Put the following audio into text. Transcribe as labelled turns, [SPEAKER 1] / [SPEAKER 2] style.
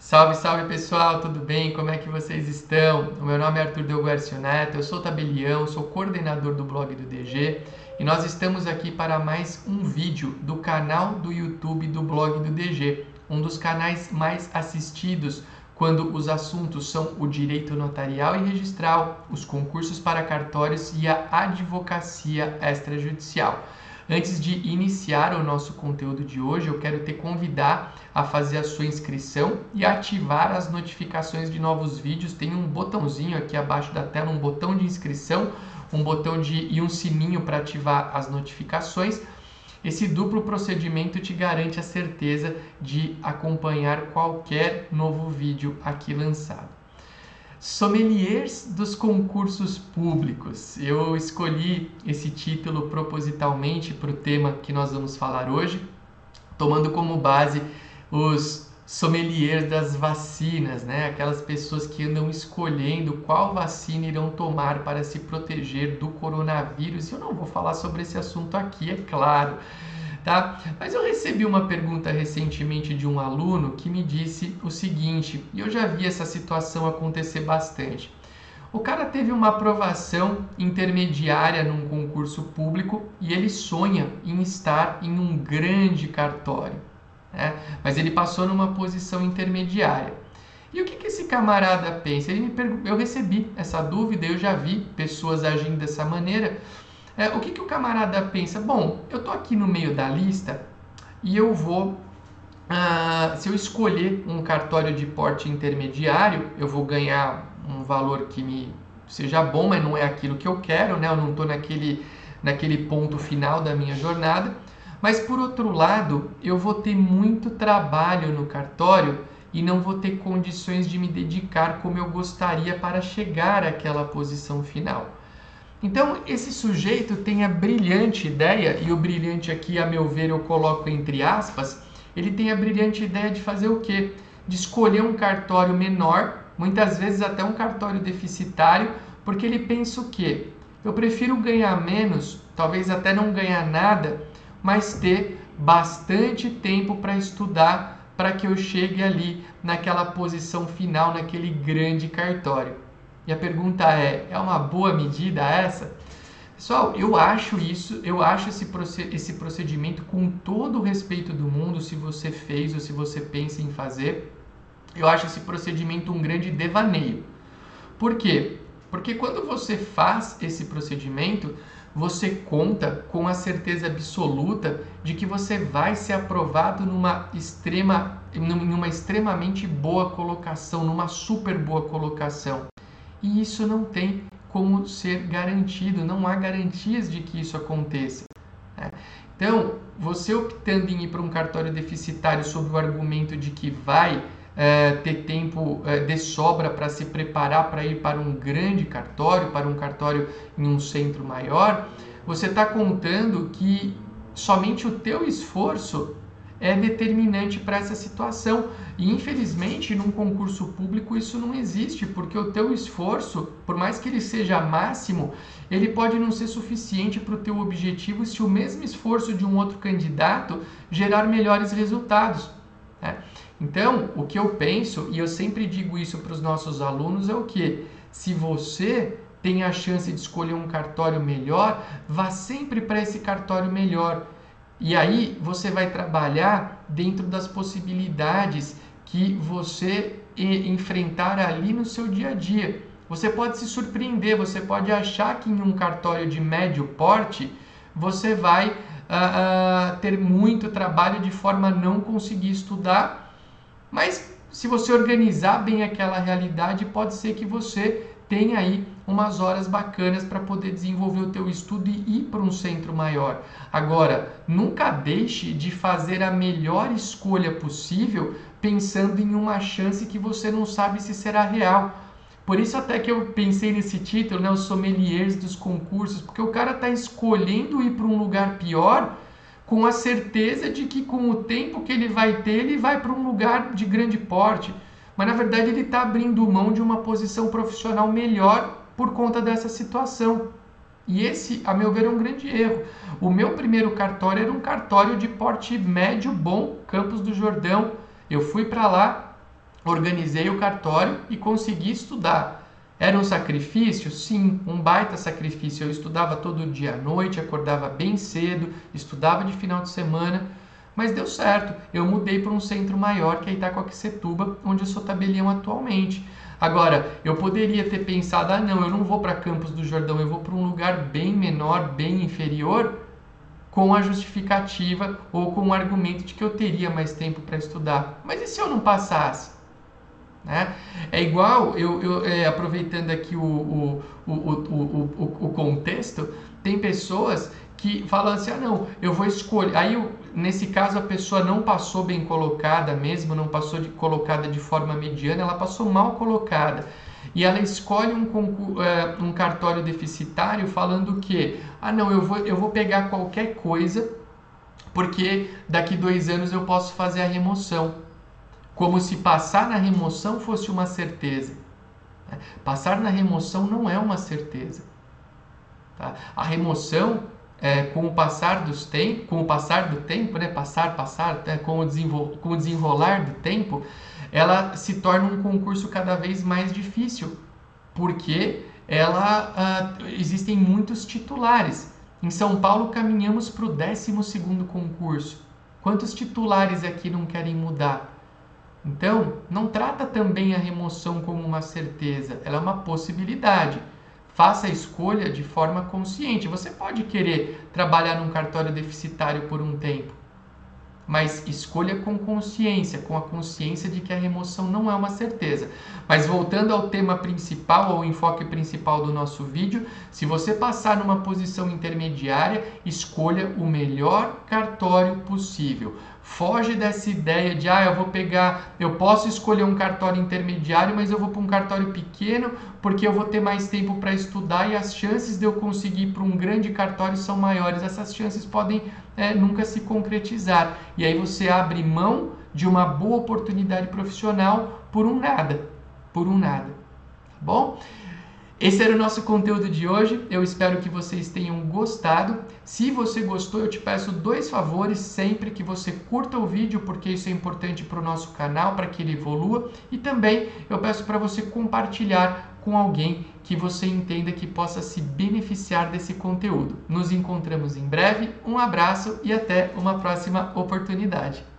[SPEAKER 1] Salve, salve pessoal, tudo bem? Como é que vocês estão? O meu nome é Arthur Delguercio Neto, eu sou tabelião, sou coordenador do blog do DG e nós estamos aqui para mais um vídeo do canal do YouTube do blog do DG, um dos canais mais assistidos quando os assuntos são o direito notarial e registral, os concursos para cartórios e a advocacia extrajudicial. Antes de iniciar o nosso conteúdo de hoje, eu quero te convidar a fazer a sua inscrição e ativar as notificações de novos vídeos. Tem um botãozinho aqui abaixo da tela, um botão de inscrição, um botão de e um sininho para ativar as notificações. Esse duplo procedimento te garante a certeza de acompanhar qualquer novo vídeo aqui lançado sommeliers dos concursos públicos. Eu escolhi esse título propositalmente para o tema que nós vamos falar hoje, tomando como base os sommeliers das vacinas, né? Aquelas pessoas que andam escolhendo qual vacina irão tomar para se proteger do coronavírus. Eu não vou falar sobre esse assunto aqui, é claro tá? Mas eu recebi uma pergunta recentemente de um aluno que me disse o seguinte, e eu já vi essa situação acontecer bastante. O cara teve uma aprovação intermediária num concurso público e ele sonha em estar em um grande cartório, né? mas ele passou numa posição intermediária. E o que, que esse camarada pensa? Ele me eu recebi essa dúvida, eu já vi pessoas agindo dessa maneira. É, o que, que o camarada pensa? Bom, eu tô aqui no meio da lista e eu vou. Ah, se eu escolher um cartório de porte intermediário, eu vou ganhar um valor que me seja bom, mas não é aquilo que eu quero, né? Eu não estou naquele, naquele ponto final da minha jornada. Mas por outro lado, eu vou ter muito trabalho no cartório e não vou ter condições de me dedicar como eu gostaria para chegar àquela posição final. Então, esse sujeito tem a brilhante ideia, e o brilhante aqui, a meu ver, eu coloco entre aspas, ele tem a brilhante ideia de fazer o quê? De escolher um cartório menor, muitas vezes até um cartório deficitário, porque ele pensa o quê? Eu prefiro ganhar menos, talvez até não ganhar nada, mas ter bastante tempo para estudar para que eu chegue ali naquela posição final, naquele grande cartório. E a pergunta é: é uma boa medida essa? Pessoal, eu acho isso, eu acho esse procedimento com todo o respeito do mundo, se você fez ou se você pensa em fazer, eu acho esse procedimento um grande devaneio. Por quê? Porque quando você faz esse procedimento, você conta com a certeza absoluta de que você vai ser aprovado numa extrema, numa extremamente boa colocação, numa super boa colocação e isso não tem como ser garantido, não há garantias de que isso aconteça. Né? Então, você optando em ir para um cartório deficitário sob o argumento de que vai é, ter tempo é, de sobra para se preparar para ir para um grande cartório, para um cartório em um centro maior, você está contando que somente o teu esforço é determinante para essa situação. E infelizmente, num concurso público isso não existe, porque o teu esforço, por mais que ele seja máximo, ele pode não ser suficiente para o teu objetivo se o mesmo esforço de um outro candidato gerar melhores resultados. Né? Então, o que eu penso, e eu sempre digo isso para os nossos alunos, é o que? Se você tem a chance de escolher um cartório melhor, vá sempre para esse cartório melhor e aí você vai trabalhar dentro das possibilidades que você enfrentar ali no seu dia a dia. Você pode se surpreender, você pode achar que em um cartório de médio porte você vai uh, uh, ter muito trabalho de forma a não conseguir estudar, mas se você organizar bem aquela realidade, pode ser que você tem aí umas horas bacanas para poder desenvolver o teu estudo e ir para um centro maior. Agora, nunca deixe de fazer a melhor escolha possível pensando em uma chance que você não sabe se será real. Por isso até que eu pensei nesse título, né, os sommeliers dos concursos, porque o cara está escolhendo ir para um lugar pior com a certeza de que com o tempo que ele vai ter, ele vai para um lugar de grande porte mas na verdade ele está abrindo mão de uma posição profissional melhor por conta dessa situação. E esse, a meu ver, é um grande erro. O meu primeiro cartório era um cartório de porte médio bom, Campos do Jordão. Eu fui para lá organizei o cartório e consegui estudar. Era um sacrifício? Sim, um baita sacrifício. Eu estudava todo dia à noite, acordava bem cedo, estudava de final de semana, mas deu certo. Eu mudei para um centro maior, que é Itacoaquecetuba, onde eu sou tabelião atualmente. Agora, eu poderia ter pensado, ah não, eu não vou para Campos do Jordão, eu vou para um lugar bem menor, bem inferior, com a justificativa ou com o argumento de que eu teria mais tempo para estudar. Mas e se eu não passasse? Né? É igual, eu, eu é, aproveitando aqui o, o, o, o, o, contexto, tem pessoas que falam assim: ah, não, eu vou escolher. Aí, nesse caso, a pessoa não passou bem colocada mesmo, não passou de, colocada de forma mediana, ela passou mal colocada. E ela escolhe um, é, um cartório deficitário falando que, ah, não, eu vou, eu vou pegar qualquer coisa, porque daqui dois anos eu posso fazer a remoção como se passar na remoção fosse uma certeza. Né? Passar na remoção não é uma certeza. Tá? A remoção, é, com o passar dos tempos, com o passar do tempo, né? passar, passar, né? com, o com o desenrolar do tempo, ela se torna um concurso cada vez mais difícil, porque ela ah, existem muitos titulares. Em São Paulo caminhamos para o 12 concurso. Quantos titulares aqui não querem mudar? Então, não trata também a remoção como uma certeza, ela é uma possibilidade. Faça a escolha de forma consciente. Você pode querer trabalhar num cartório deficitário por um tempo, mas escolha com consciência, com a consciência de que a remoção não é uma certeza. Mas voltando ao tema principal, ao enfoque principal do nosso vídeo, se você passar numa posição intermediária, escolha o melhor cartório possível. Foge dessa ideia de, ah, eu vou pegar, eu posso escolher um cartório intermediário, mas eu vou para um cartório pequeno porque eu vou ter mais tempo para estudar e as chances de eu conseguir ir para um grande cartório são maiores. Essas chances podem é, nunca se concretizar. E aí você abre mão de uma boa oportunidade profissional por um nada. Por um nada. Tá bom? Esse era o nosso conteúdo de hoje. Eu espero que vocês tenham gostado. Se você gostou, eu te peço dois favores sempre que você curta o vídeo, porque isso é importante para o nosso canal, para que ele evolua. E também eu peço para você compartilhar com alguém que você entenda que possa se beneficiar desse conteúdo. Nos encontramos em breve. Um abraço e até uma próxima oportunidade.